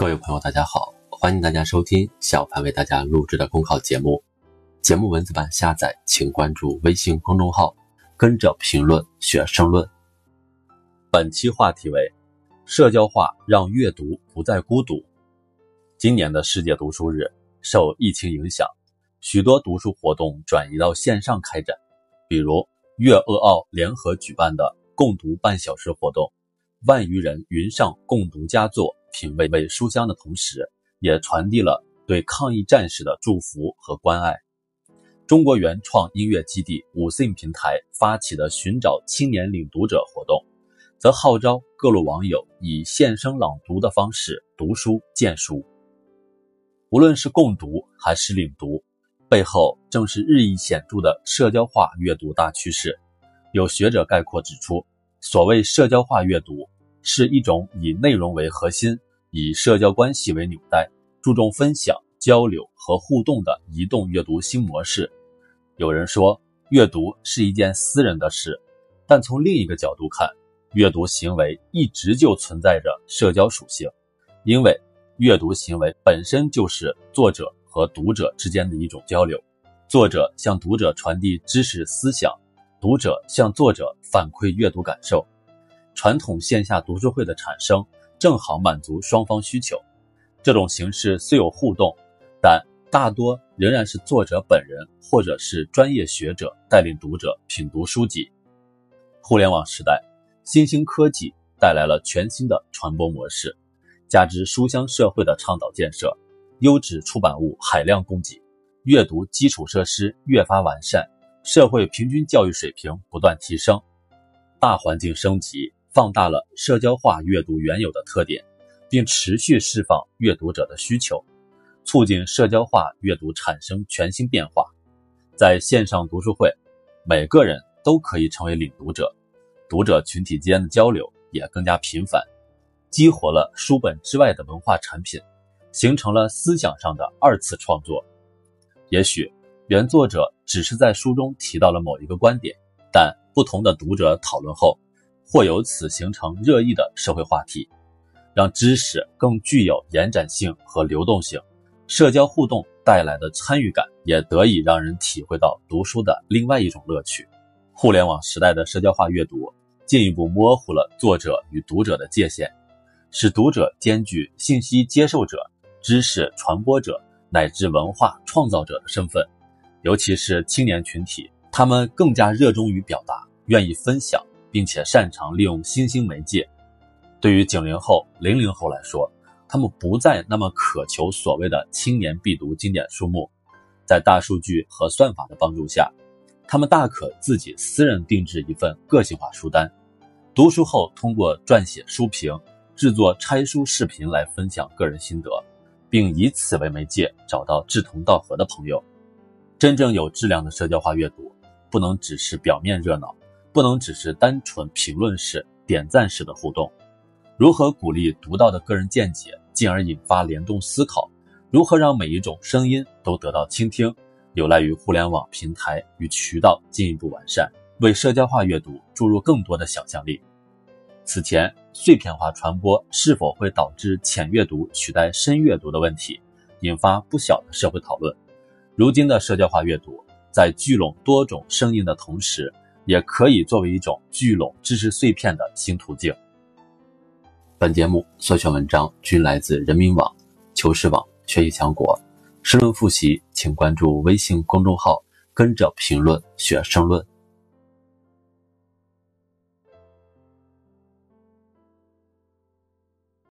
各位朋友，大家好，欢迎大家收听小凡为大家录制的公考节目。节目文字版下载，请关注微信公众号，跟着评论学申论。本期话题为：社交化让阅读不再孤独。今年的世界读书日受疫情影响，许多读书活动转移到线上开展，比如粤鄂澳联合举办的共读半小时活动，万余人云上共读佳作。品味味书香的同时，也传递了对抗疫战士的祝福和关爱。中国原创音乐基地五 SIM 平台发起的寻找青年领读者活动，则号召各路网友以现声朗读的方式读书荐书。无论是共读还是领读，背后正是日益显著的社交化阅读大趋势。有学者概括指出，所谓社交化阅读。是一种以内容为核心、以社交关系为纽带、注重分享、交流和互动的移动阅读新模式。有人说，阅读是一件私人的事，但从另一个角度看，阅读行为一直就存在着社交属性，因为阅读行为本身就是作者和读者之间的一种交流。作者向读者传递知识思想，读者向作者反馈阅读感受。传统线下读书会的产生，正好满足双方需求。这种形式虽有互动，但大多仍然是作者本人或者是专业学者带领读者品读书籍。互联网时代，新兴科技带来了全新的传播模式，加之书香社会的倡导建设，优质出版物海量供给，阅读基础设施越发完善，社会平均教育水平不断提升，大环境升级。放大了社交化阅读原有的特点，并持续释放阅读者的需求，促进社交化阅读产生全新变化。在线上读书会，每个人都可以成为领读者，读者群体间的交流也更加频繁，激活了书本之外的文化产品，形成了思想上的二次创作。也许原作者只是在书中提到了某一个观点，但不同的读者讨论后。或由此形成热议的社会话题，让知识更具有延展性和流动性。社交互动带来的参与感，也得以让人体会到读书的另外一种乐趣。互联网时代的社交化阅读，进一步模糊了作者与读者的界限，使读者兼具信息接受者、知识传播者乃至文化创造者的身份。尤其是青年群体，他们更加热衷于表达，愿意分享。并且擅长利用新兴媒介。对于九零后、零零后来说，他们不再那么渴求所谓的青年必读经典书目。在大数据和算法的帮助下，他们大可自己私人定制一份个性化书单。读书后，通过撰写书评、制作拆书视频来分享个人心得，并以此为媒介找到志同道合的朋友。真正有质量的社交化阅读，不能只是表面热闹。不能只是单纯评论式、点赞式的互动。如何鼓励独到的个人见解，进而引发联动思考？如何让每一种声音都得到倾听？有赖于互联网平台与渠道进一步完善，为社交化阅读注入更多的想象力。此前，碎片化传播是否会导致浅阅读取代深阅读的问题，引发不小的社会讨论。如今的社交化阅读，在聚拢多种声音的同时，也可以作为一种聚拢知识碎片的新途径。本节目所选文章均来自人民网、求是网、学习强国。申论复习，请关注微信公众号“跟着评论学申论”。